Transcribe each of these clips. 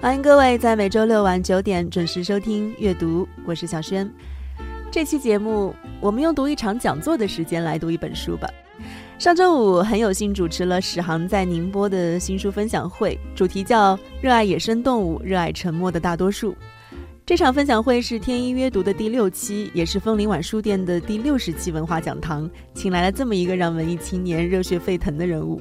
欢迎各位在每周六晚九点准时收听阅读，我是小轩。这期节目，我们用读一场讲座的时间来读一本书吧。上周五很有幸主持了史航在宁波的新书分享会，主题叫“热爱野生动物，热爱沉默的大多数”。这场分享会是天一阅读的第六期，也是枫林晚书店的第六十期文化讲堂，请来了这么一个让文艺青年热血沸腾的人物。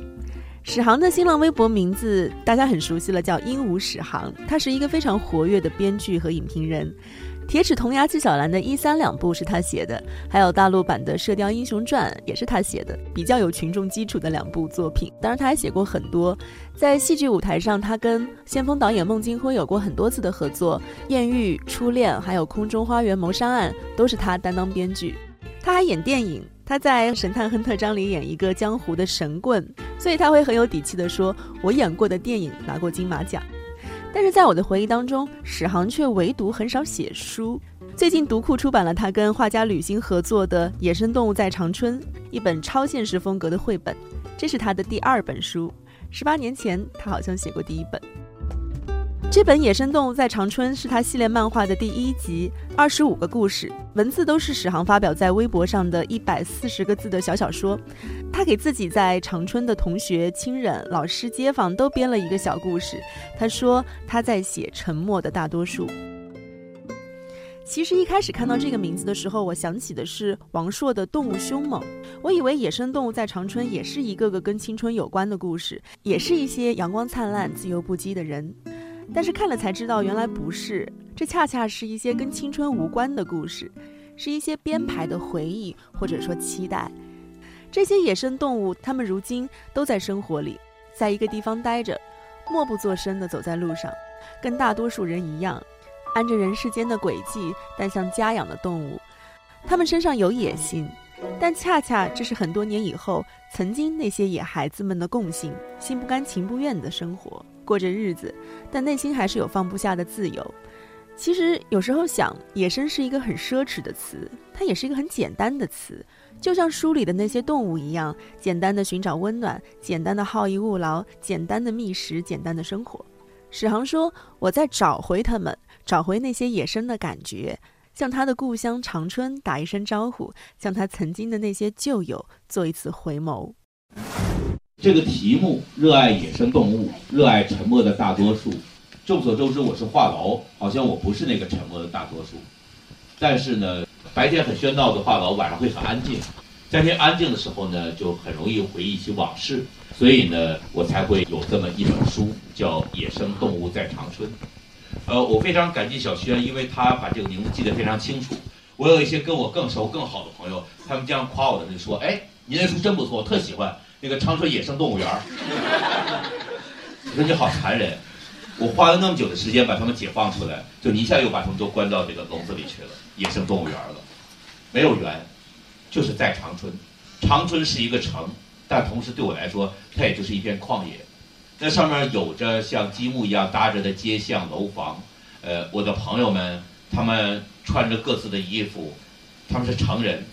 史航的新浪微博名字大家很熟悉了，叫鹦鹉史航。他是一个非常活跃的编剧和影评人，《铁齿铜牙纪晓岚》的一三两部是他写的，还有大陆版的《射雕英雄传》也是他写的，比较有群众基础的两部作品。当然，他还写过很多，在戏剧舞台上，他跟先锋导演孟京辉有过很多次的合作，《艳遇》《初恋》还有《空中花园谋杀案》都是他担当编剧。他还演电影。他在《神探亨特章》里演一个江湖的神棍，所以他会很有底气地说：“我演过的电影拿过金马奖。”但是在我的回忆当中，史航却唯独很少写书。最近读库出版了他跟画家吕星合作的《野生动物在长春》，一本超现实风格的绘本，这是他的第二本书。十八年前，他好像写过第一本。这本《野生动物在长春》是他系列漫画的第一集，二十五个故事，文字都是史航发表在微博上的一百四十个字的小小说。他给自己在长春的同学、亲人、老师、街坊都编了一个小故事。他说他在写沉默的大多数。其实一开始看到这个名字的时候，我想起的是王朔的《动物凶猛》，我以为《野生动物在长春》也是一个个跟青春有关的故事，也是一些阳光灿烂、自由不羁的人。但是看了才知道，原来不是，这恰恰是一些跟青春无关的故事，是一些编排的回忆或者说期待。这些野生动物，它们如今都在生活里，在一个地方待着，默不作声地走在路上，跟大多数人一样，按着人世间的轨迹，但像家养的动物。它们身上有野心，但恰恰这是很多年以后，曾经那些野孩子们的共性，心不甘情不愿的生活。过着日子，但内心还是有放不下的自由。其实有时候想，野生是一个很奢侈的词，它也是一个很简单的词，就像书里的那些动物一样，简单的寻找温暖，简单的好逸恶劳，简单的觅食，简单的生活。史航说：“我在找回他们，找回那些野生的感觉，向他的故乡长春打一声招呼，向他曾经的那些旧友做一次回眸。”这个题目，热爱野生动物，热爱沉默的大多数。众所周知，我是话痨，好像我不是那个沉默的大多数。但是呢，白天很喧闹的话痨，晚上会很安静。在这安静的时候呢，就很容易回忆起往事。所以呢，我才会有这么一本书，叫《野生动物在长春》。呃，我非常感激小轩，因为他把这个名字记得非常清楚。我有一些跟我更熟、更好的朋友，他们经常夸我的，就说：“哎，您那书真不错，我特喜欢。”那个长春野生动物园儿，我说你好残忍！我花了那么久的时间把它们解放出来，就你一下又把它们都关到这个笼子里去了，野生动物园了。没有园，就是在长春。长春是一个城，但同时对我来说，它也就是一片旷野。那上面有着像积木一样搭着的街巷楼房。呃，我的朋友们，他们穿着各自的衣服，他们是成人，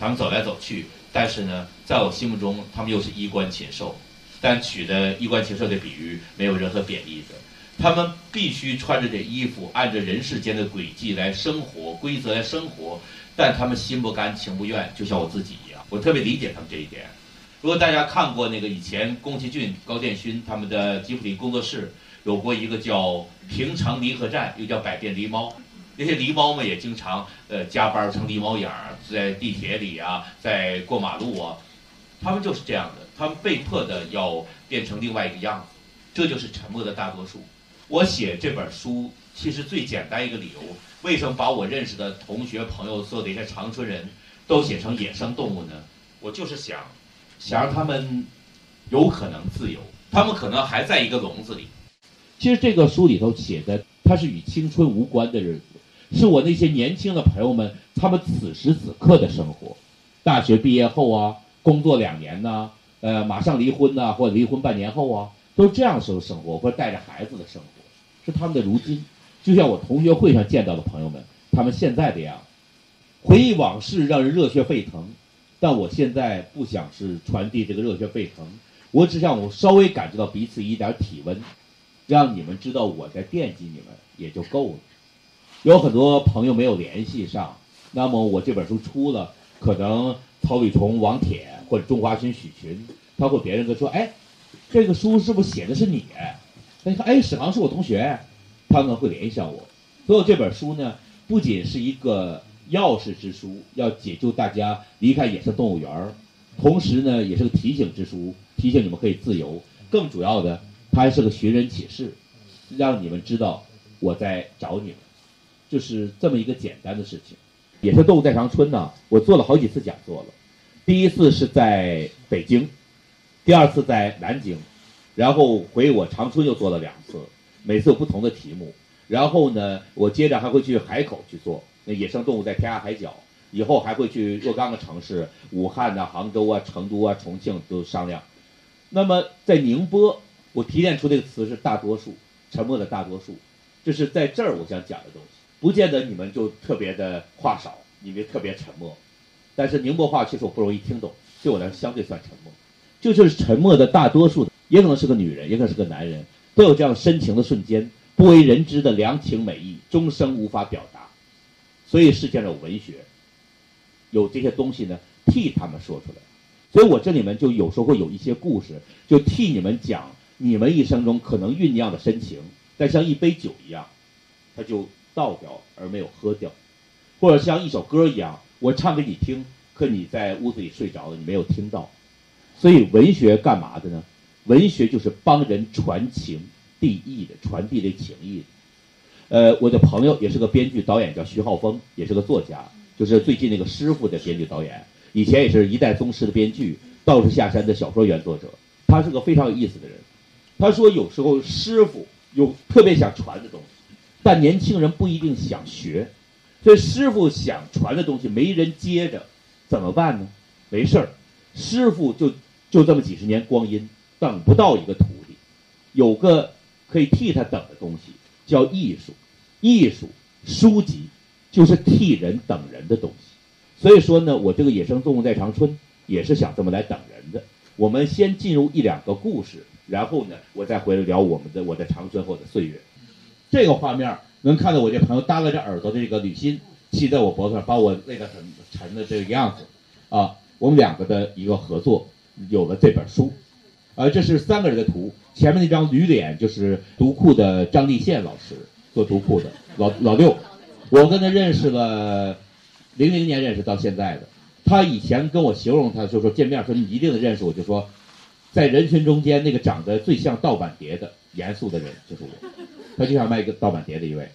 他们走来走去。但是呢，在我心目中，他们又是衣冠禽兽，但取的衣冠禽兽的比喻没有任何贬义的。他们必须穿着这衣服，按着人世间的轨迹来生活，规则来生活，但他们心不甘情不愿，就像我自己一样。我特别理解他们这一点。如果大家看过那个以前宫崎骏、高建勋他们的吉普力工作室有过一个叫《平常离合站》，又叫《百变狸猫》。那些狸猫们也经常呃加班成狸猫眼儿，在地铁里啊，在过马路啊，他们就是这样的，他们被迫的要变成另外一个样子，这就是沉默的大多数。我写这本书其实最简单一个理由，为什么把我认识的同学朋友所有的一些长春人都写成野生动物呢？我就是想，想让他们有可能自由，他们可能还在一个笼子里。其实这个书里头写的，它是与青春无关的人，是我那些年轻的朋友们他们此时此刻的生活。大学毕业后啊，工作两年呢，呃，马上离婚呐，或者离婚半年后啊，都这样时候生活，或者带着孩子的生活，是他们的如今。就像我同学会上见到的朋友们，他们现在的样，回忆往事让人热血沸腾。但我现在不想是传递这个热血沸腾，我只想我稍微感知到彼此一点体温。让你们知道我在惦记你们也就够了。有很多朋友没有联系上，那么我这本书出了，可能曹吕崇、王铁或者中华群许群，包括别人都说：“哎，这个书是不是写的是你？”那你看，哎，史航是我同学，他们会联系上我。所以这本书呢，不仅是一个钥匙之书，要解救大家离开野生动物园儿，同时呢，也是个提醒之书，提醒你们可以自由。更主要的。它还是个寻人启事，让你们知道我在找你们，就是这么一个简单的事情。野生动物在长春呢，我做了好几次讲座了。第一次是在北京，第二次在南京，然后回我长春又做了两次，每次有不同的题目。然后呢，我接着还会去海口去做。那野生动物在天涯海角，以后还会去若干个城市，武汉呐、杭州啊、成都啊、重庆都商量。那么在宁波。我提炼出这个词是大多数，沉默的大多数，这是在这儿我想讲的东西。不见得你们就特别的话少，你们特别沉默，但是宁波话其实我不容易听懂，对我来说相对算沉默。就就是沉默的大多数，也可能是个女人，也可能是个男人，都有这样深情的瞬间，不为人知的良情美意，终生无法表达。所以世界上有文学，有这些东西呢，替他们说出来。所以我这里面就有时候会有一些故事，就替你们讲。你们一生中可能酝酿的深情，但像一杯酒一样，它就倒掉而没有喝掉，或者像一首歌一样，我唱给你听，可你在屋子里睡着了，你没有听到。所以文学干嘛的呢？文学就是帮人传情递意的，传递这情意。呃，我的朋友也是个编剧导演，叫徐浩峰，也是个作家，就是最近那个师傅的编剧导演，以前也是一代宗师的编剧，道士下山的小说原作者，他是个非常有意思的人。他说：“有时候师傅有特别想传的东西，但年轻人不一定想学，所以师傅想传的东西没人接着，怎么办呢？没事儿，师傅就就这么几十年光阴，等不到一个徒弟，有个可以替他等的东西，叫艺术。艺术书籍就是替人等人的东西。所以说呢，我这个野生动物在长春也是想这么来等人的。我们先进入一两个故事。”然后呢，我再回来聊我们的我在长春后的岁月。这个画面能看到我这朋友耷拉着耳朵的这个吕欣骑在我脖子上，把我累得很沉的这个样子。啊，我们两个的一个合作，有了这本书。呃，这是三个人的图，前面那张驴脸就是读库的张立宪老师做读库的，老老六，我跟他认识了零零年认识到现在的。他以前跟我形容他就说见面说你一定得认识我，就说。在人群中间，那个长得最像盗版碟的严肃的人就是我，他就想卖一个盗版碟的一位。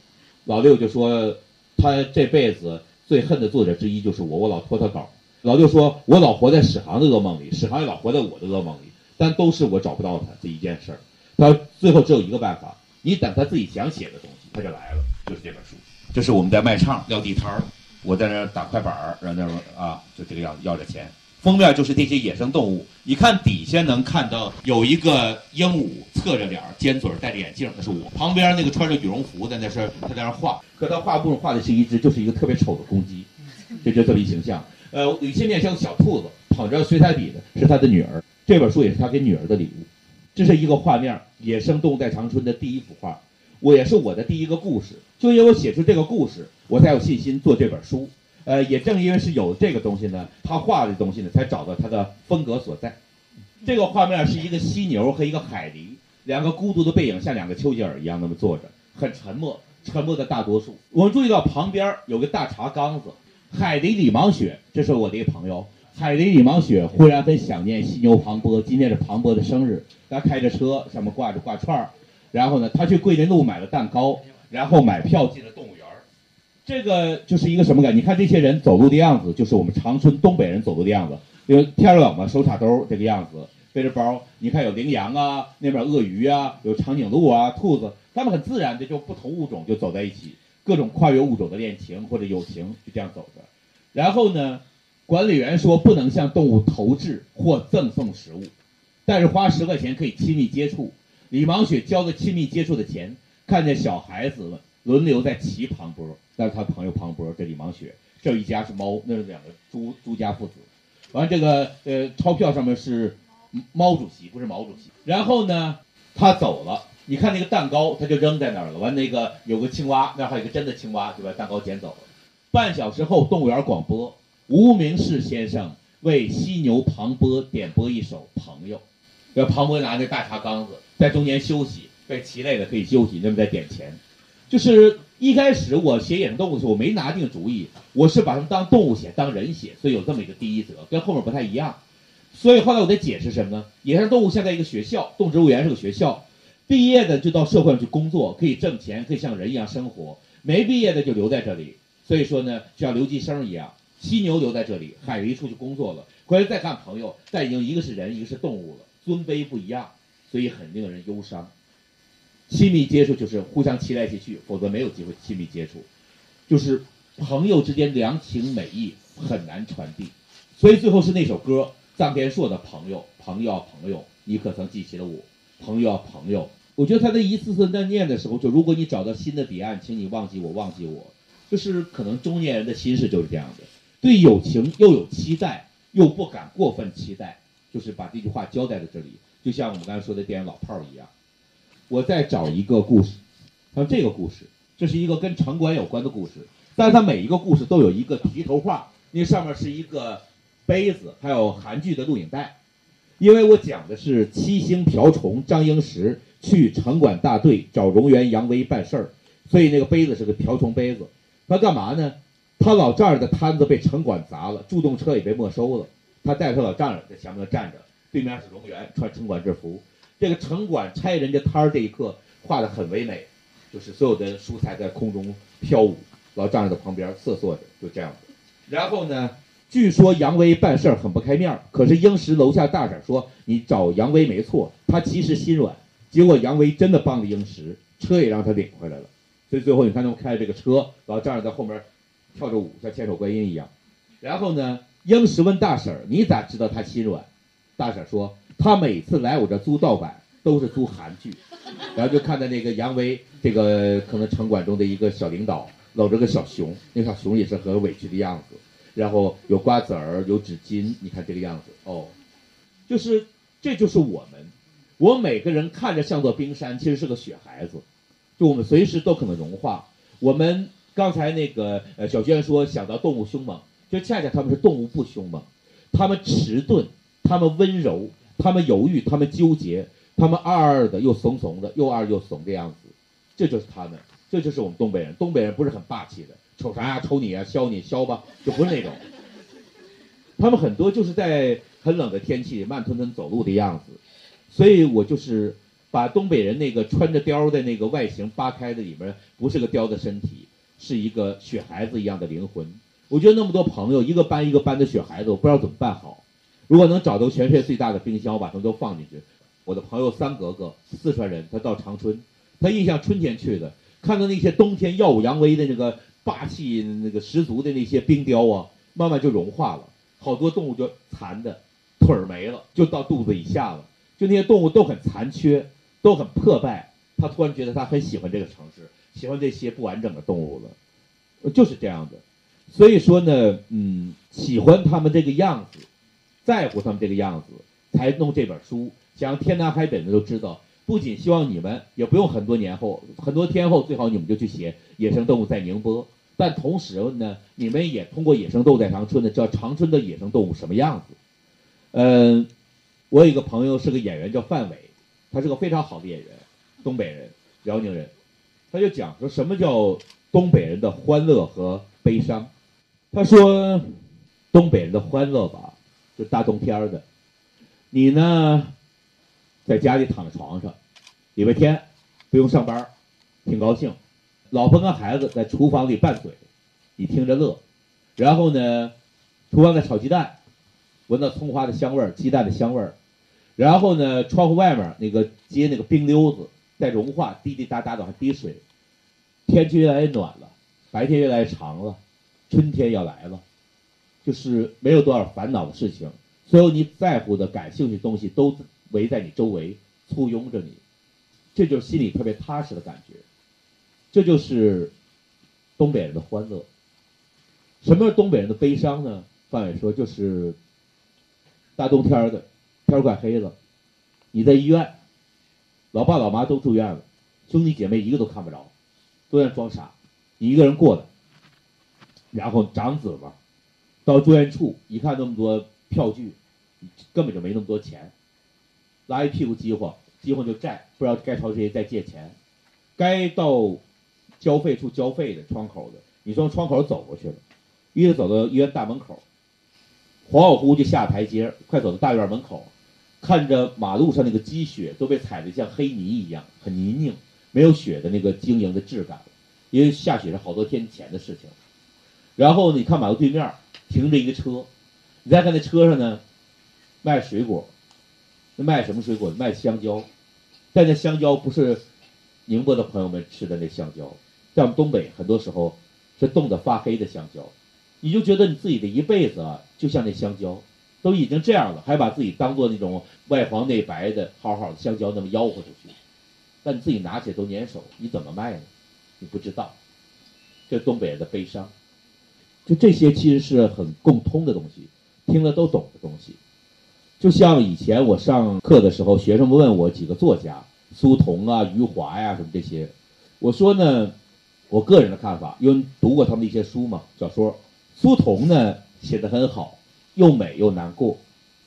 老六就说，他这辈子最恨的作者之一就是我，我老拖他稿。老六说，我老活在史航的噩梦里，史航也老活在我的噩梦里，但都是我找不到他这一件事儿。他最后只有一个办法，你等他自己想写的东西，他就来了，就是这本书。这是我们在卖唱撂地摊儿，我在那儿打快板儿，然后那啊，就这个样子要着钱。封面就是这些野生动物，你看底下能看到有一个鹦鹉侧着脸，尖嘴，戴着眼镜，那是我。旁边那个穿着羽绒服的，那是他在那画。可他画布画的是一只，就是一个特别丑的公鸡，这就这么一形象。呃，有些面像小兔子，捧着水彩笔的是他的女儿。这本书也是他给女儿的礼物。这是一个画面，《野生动物在长春》的第一幅画，我也是我的第一个故事。就因为我写出这个故事，我才有信心做这本书。呃，也正因为是有这个东西呢，他画的东西呢，才找到他的风格所在。这个画面是一个犀牛和一个海狸，两个孤独的背影，像两个丘吉尔一样那么坐着，很沉默，沉默的大多数。我们注意到旁边有个大茶缸子，海狸李芒雪，这是我的一个朋友。海狸李芒雪忽然很想念犀牛庞波，今天是庞波的生日，他开着车，上面挂着挂串儿，然后呢，他去桂林路买了蛋糕，然后买票进了动物园。这个就是一个什么感？你看这些人走路的样子，就是我们长春东北人走路的样子。因为天冷嘛，手插兜这个样子，背着包。你看有羚羊啊，那边鳄鱼啊，有长颈鹿啊，兔子。他们很自然的就不同物种就走在一起，各种跨越物种的恋情或者友情就这样走着。然后呢，管理员说不能向动物投掷或赠送食物，但是花十块钱可以亲密接触。李芒雪交了亲密接触的钱，看见小孩子们轮流在骑庞波，那是他朋友庞波，这李芒雪，这一家是猫，那是两个朱朱家父子。完这个呃钞票上面是猫主席，不是毛主席。然后呢，他走了。你看那个蛋糕，他就扔在那儿了。完，那个有个青蛙，那还有个真的青蛙，就把蛋糕捡走了。半小时后，动物园广播：无名氏先生为犀牛庞波点播一首《朋友》。这庞波拿那大茶缸子在中间休息，被骑累了可以休息，那么在点钱。就是一开始我写野生动物的时候，我没拿定主意，我是把它们当动物写，当人写，所以有这么一个第一则，跟后面不太一样。所以后来我在解释什么呢？野生动物现在一个学校，动植物园是个学校。毕业的就到社会上去工作，可以挣钱，可以像人一样生活；没毕业的就留在这里。所以说呢，就像留级生一样，犀牛留在这里，海狸出去工作了。回来再看朋友，但已经一个是人，一个是动物了，尊卑不一样，所以很令人忧伤。亲密接触就是互相骑来骑去，否则没有机会亲密接触。就是朋友之间良情美意很难传递，所以最后是那首歌，臧天朔的朋友，朋友啊朋友，你可曾记起了我？朋友啊朋友。我觉得他在一次次在念的时候，就如果你找到新的彼岸，请你忘记我，忘记我，就是可能中年人的心事就是这样的，对友情又有期待，又不敢过分期待，就是把这句话交代在这里，就像我们刚才说的电影《老炮儿》一样。我再找一个故事，像这个故事，这是一个跟城管有关的故事，但是它每一个故事都有一个题头画，那上面是一个杯子，还有韩剧的录影带，因为我讲的是七星瓢虫张英石。去城管大队找荣源杨威办事儿，所以那个杯子是个瓢虫杯子。他干嘛呢？他老丈人的摊子被城管砸了，助动车也被没收了。他带着他老丈人在前面站着，对面是荣源穿城管制服。这个城管拆人家摊儿这一刻画的很唯美，就是所有的蔬菜在空中飘舞，老丈人在旁边瑟瑟着，就这样子。然后呢，据说杨威办事儿很不开面儿，可是英石楼下大婶说你找杨威没错，他其实心软。结果杨威真的帮了英石，车也让他领回来了。所以最后你看他们开着这个车，老丈人在后面跳着舞，像千手观音一样。然后呢，英石问大婶儿：“你咋知道他心软？”大婶说：“他每次来我这租盗版都是租韩剧。”然后就看到那个杨威，这个可能城管中的一个小领导，搂着个小熊，那小熊也是很委屈的样子。然后有瓜子儿，有纸巾，你看这个样子哦，就是这就是我们。我每个人看着像座冰山，其实是个雪孩子，就我们随时都可能融化。我们刚才那个呃小娟说想到动物凶猛，就恰恰他们是动物不凶猛，他们迟钝，他们温柔，他们犹豫，他们纠结，他们二二的又怂怂的，又二又怂的样子，这就是他们，这就是我们东北人。东北人不是很霸气的，瞅啥呀？瞅你呀？削你削吧，就不是那种。他们很多就是在很冷的天气慢吞吞走路的样子。所以我就是把东北人那个穿着貂的那个外形扒开的里面，不是个貂的身体，是一个雪孩子一样的灵魂。我觉得那么多朋友，一个班一个班的雪孩子，我不知道怎么办好。如果能找到全世界最大的冰箱，我把它们都放进去。我的朋友三格格，四川人，他到长春，他印象春天去的，看到那些冬天耀武扬威的那个霸气那个十足的那些冰雕啊，慢慢就融化了，好多动物就残的，腿儿没了，就到肚子以下了。就那些动物都很残缺，都很破败。他突然觉得他很喜欢这个城市，喜欢这些不完整的动物了，就是这样的。所以说呢，嗯，喜欢他们这个样子，在乎他们这个样子，才弄这本书。想天南海北的都知道，不仅希望你们，也不用很多年后、很多天后，最好你们就去写《野生动物在宁波》。但同时呢，你们也通过《野生动物在长春》呢，知道长春的野生动物什么样子。嗯。我有一个朋友是个演员，叫范伟，他是个非常好的演员，东北人，辽宁人。他就讲说什么叫东北人的欢乐和悲伤。他说，东北人的欢乐吧，就大冬天的，你呢，在家里躺在床上，礼拜天不用上班，挺高兴，老婆跟孩子在厨房里拌嘴，你听着乐。然后呢，厨房在炒鸡蛋。闻到葱花的香味儿，鸡蛋的香味儿，然后呢，窗户外面那个接那个冰溜子，在融化，滴滴答答的往下滴水。天气越来越暖了，白天越来越长了，春天要来了，就是没有多少烦恼的事情，所有你在乎的、感兴趣的东西都围在你周围，簇拥着你，这就是心里特别踏实的感觉。这就是东北人的欢乐。什么是东北人的悲伤呢？范伟说，就是大冬天的，天快黑了，你在医院，老爸老妈都住院了，兄弟姐妹一个都看不着，都在装傻，你一个人过的。然后长子嘛，到住院处一看那么多票据，根本就没那么多钱，拉一屁股饥荒，饥荒就债，不知道该朝谁再借钱，该到交费处交费的窗口的，你从窗口走过去了。一直走到医院大门口，恍恍惚惚就下台阶，快走到大院门口，看着马路上那个积雪都被踩得像黑泥一样，很泥泞，没有雪的那个晶莹的质感。因为下雪是好多天前的事情。然后你看马路对面停着一个车，你再看那车上呢，卖水果，那卖什么水果？卖香蕉，但那香蕉不是宁波的朋友们吃的那香蕉，在我们东北很多时候是冻得发黑的香蕉。你就觉得你自己的一辈子啊，就像那香蕉，都已经这样了，还把自己当做那种外黄内白的好好的香蕉那么吆喝出去，但你自己拿起来都粘手，你怎么卖呢？你不知道，这东北人的悲伤，就这些其实是很共通的东西，听了都懂的东西。就像以前我上课的时候，学生们问我几个作家，苏童啊、余华呀什么这些，我说呢，我个人的看法，因为读过他们的一些书嘛，小说。苏童呢写的很好，又美又难过，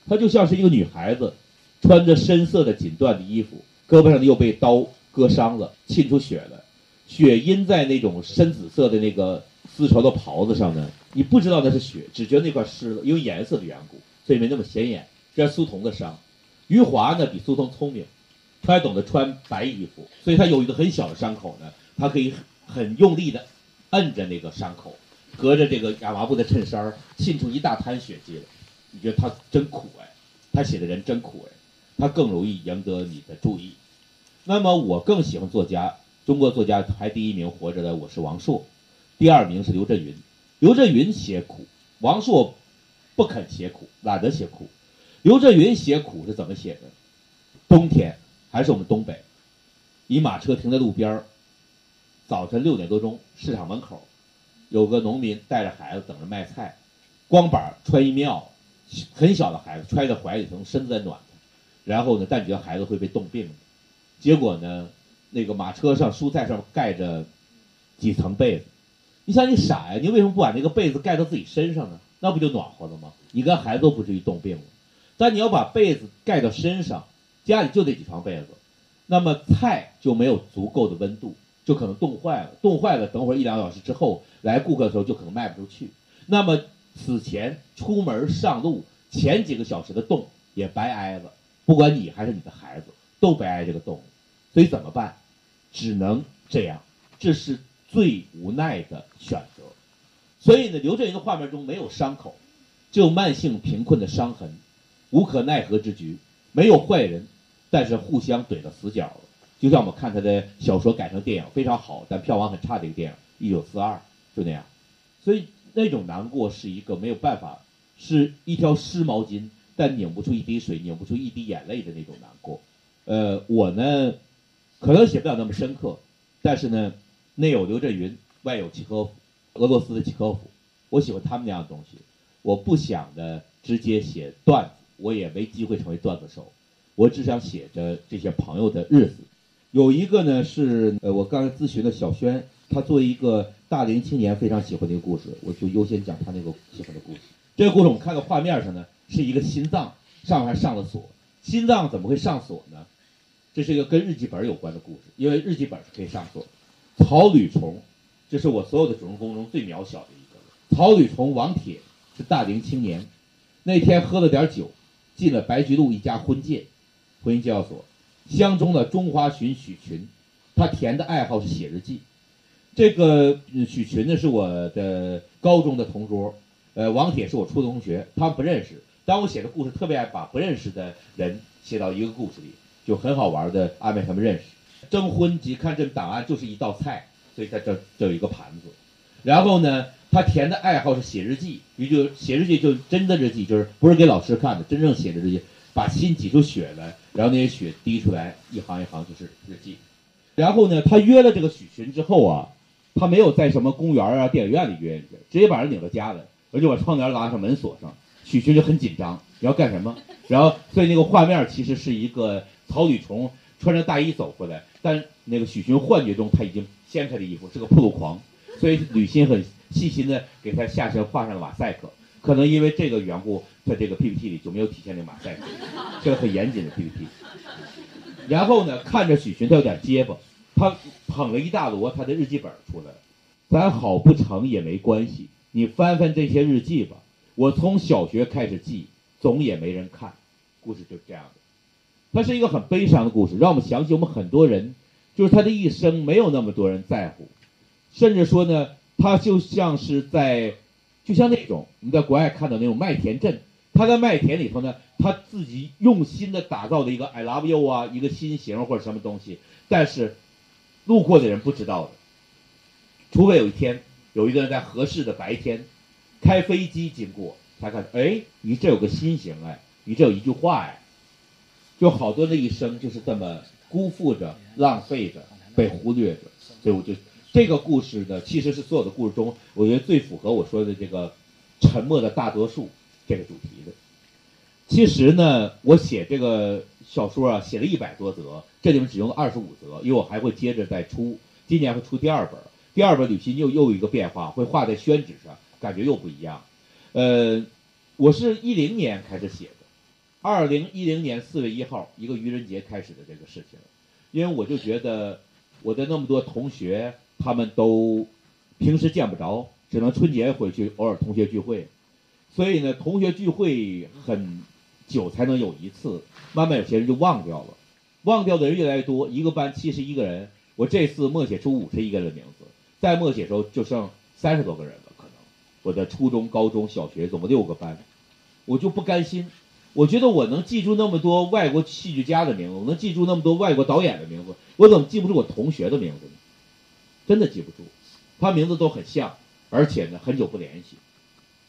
她就像是一个女孩子，穿着深色的锦缎的衣服，胳膊上又被刀割伤了，沁出血来，血印在那种深紫色的那个丝绸的袍子上呢，你不知道那是血，只觉得那块湿了，因为颜色的缘故，所以没那么显眼。这是苏童的伤。余华呢比苏童聪明，他还懂得穿白衣服，所以他有一个很小的伤口呢，他可以很用力的摁着那个伤口。隔着这个亚麻布的衬衫沁出一大滩血迹来，你觉得他真苦哎，他写的人真苦哎，他更容易赢得你的注意。那么我更喜欢作家，中国作家排第一名活着的我是王朔，第二名是刘震云。刘震云写苦，王朔不肯写苦，懒得写苦。刘震云写苦是怎么写的？冬天还是我们东北，一马车停在路边儿早晨六点多钟，市场门口。有个农民带着孩子等着卖菜，光板穿一棉袄，很小的孩子揣在怀里头，身子在暖。然后呢，但觉得孩子会被冻病。结果呢，那个马车上蔬菜上盖着几层被子。你想你傻呀？你为什么不把那个被子盖到自己身上呢？那不就暖和了吗？你跟孩子都不至于冻病了。但你要把被子盖到身上，家里就这几床被子，那么菜就没有足够的温度。就可能冻坏了，冻坏了，等会儿一两个小时之后来顾客的时候就可能卖不出去。那么此前出门上路前几个小时的冻也白挨了，不管你还是你的孩子都白挨这个冻。所以怎么办？只能这样，这是最无奈的选择。所以呢，刘震云的画面中没有伤口，只有慢性贫困的伤痕，无可奈何之局。没有坏人，但是互相怼到死角了。就像我们看他的小说改成电影非常好，但票房很差的一个电影《一九四二》，就那样。所以那种难过是一个没有办法，是一条湿毛巾，但拧不出一滴水，拧不出一滴眼泪的那种难过。呃，我呢，可能写不了那么深刻，但是呢，内有刘震云，外有契诃夫，俄罗斯的契诃夫，我喜欢他们那样的东西。我不想的直接写段子，我也没机会成为段子手，我只想写着这些朋友的日子。有一个呢是呃，我刚才咨询的小轩，他作为一个大龄青年非常喜欢的一个故事，我就优先讲他那个喜欢的故事。这个故事我们看到画面上呢，是一个心脏上面还上了锁。心脏怎么会上锁呢？这是一个跟日记本有关的故事，因为日记本是可以上锁。草履虫，这是我所有的主人公中最渺小的一个。草履虫王铁是大龄青年，那天喝了点酒，进了白菊路一家婚介，婚姻介绍所。相中的中华鲟许群，他填的爱好是写日记。这个许群呢是我的高中的同桌，呃，王铁是我初中同学，他们不认识。当我写的故事特别爱把不认识的人写到一个故事里，就很好玩的安排他们认识。征婚及看这档案就是一道菜，所以在这这有一个盘子。然后呢，他填的爱好是写日记，也就写日记就真的日记，就是不是给老师看的，真正写的日记，把心挤出血来，然后那些血滴出来，一行一行就是日记。然后呢，他约了这个许群之后啊，他没有在什么公园啊、电影院里约人家，直接把人领到家来，而且把窗帘拉上，门锁上。许群就很紧张，你要干什么？然后所以那个画面其实是一个草履虫穿着大衣走过来，但那个许群幻觉中他已经掀开了衣服，是个铺路狂，所以吕欣很细心的给他下身画上了马赛克。可能因为这个缘故，在这个 PPT 里就没有体现那马赛克，这个很严谨的 PPT。然后呢，看着许群他有点结巴，他捧了一大摞他的日记本出来，咱好不成也没关系，你翻翻这些日记吧。我从小学开始记，总也没人看，故事就这样的。它是一个很悲伤的故事，让我们想起我们很多人，就是他的一生没有那么多人在乎，甚至说呢，他就像是在，就像那种我们在国外看到那种麦田镇，他在麦田里头呢，他自己用心的打造的一个 I love you 啊，一个心形或者什么东西，但是路过的人不知道的，除非有一天有一个人在合适的白天。开飞机经过，他看，哎，你这有个心形，哎，你这有一句话，哎，就好多的一生就是这么辜负着、浪费着、被忽略着，所以我就这个故事呢，其实是所有的故事中，我觉得最符合我说的这个沉默的大多数这个主题的。其实呢，我写这个小说啊，写了一百多则，这里面只用了二十五则，因为我还会接着再出，今年会出第二本，第二本旅行又又一个变化，会画在宣纸上。感觉又不一样，呃，我是一零年开始写的，二零一零年四月一号一个愚人节开始的这个事情，因为我就觉得我的那么多同学他们都平时见不着，只能春节回去偶尔同学聚会，所以呢，同学聚会很久才能有一次，慢慢有些人就忘掉了，忘掉的人越来越多，一个班七十一个人，我这次默写出五十一个人的名字，再默写时候就剩三十多个人了。可能我的初中、高中小学总共六个班，我就不甘心。我觉得我能记住那么多外国戏剧家的名字，我能记住那么多外国导演的名字，我怎么记不住我同学的名字呢？真的记不住，他名字都很像，而且呢很久不联系。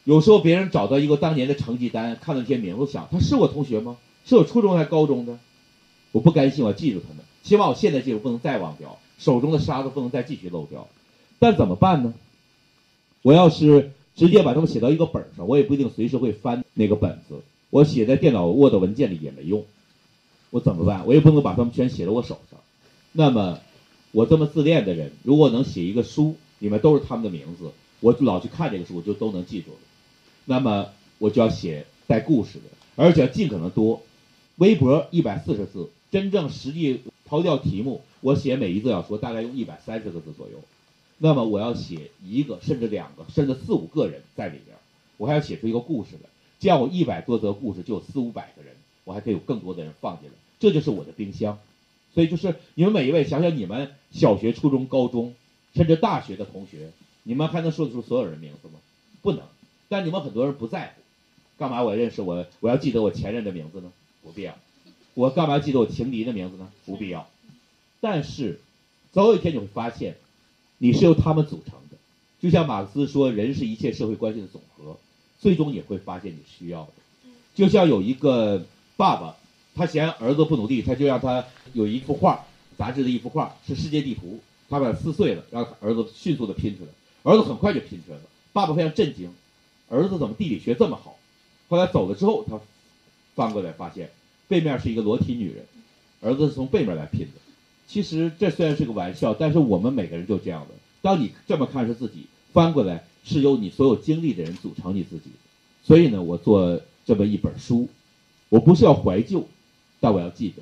有时候别人找到一个当年的成绩单，看到这些名字，想他是我同学吗？是我初中还是高中的？我不甘心，我要记住他们，起码我现在记住，不能再忘掉。手中的沙子不能再继续漏掉。但怎么办呢？我要是。直接把它们写到一个本上，我也不一定随时会翻那个本子。我写在电脑 Word 文件里也没用，我怎么办？我也不能把它们全写在我手上。那么，我这么自恋的人，如果能写一个书，里面都是他们的名字，我就老去看这个书，我就都能记住了。那么，我就要写带故事的，而且尽可能多。微博一百四十字，真正实际抛掉题目，我写每一字要说，大概用一百三十个字左右。那么我要写一个，甚至两个，甚至四五个人在里边，我还要写出一个故事来。这样我一百多则故事就有四五百个人，我还可以有更多的人放进来。这就是我的冰箱。所以就是你们每一位想想，你们小学、初中、高中，甚至大学的同学，你们还能说得出所有人名字吗？不能。但你们很多人不在乎，干嘛我认识我？我要记得我前任的名字呢？不必要。我干嘛记得我情敌的名字呢？不必要。但是，总有一天你会发现。你是由他们组成的，就像马克思说，人是一切社会关系的总和，最终也会发现你需要的。就像有一个爸爸，他嫌儿子不努力，他就让他有一幅画，杂志的一幅画是世界地图，他把它撕碎了，让儿子迅速的拼出来，儿子很快就拼出来了。爸爸非常震惊，儿子怎么地理学这么好？后来走了之后，他翻过来发现背面是一个裸体女人，儿子是从背面来拼的。其实这虽然是个玩笑，但是我们每个人就这样的。当你这么看是自己，翻过来是由你所有经历的人组成你自己。所以呢，我做这么一本书，我不是要怀旧，但我要记得，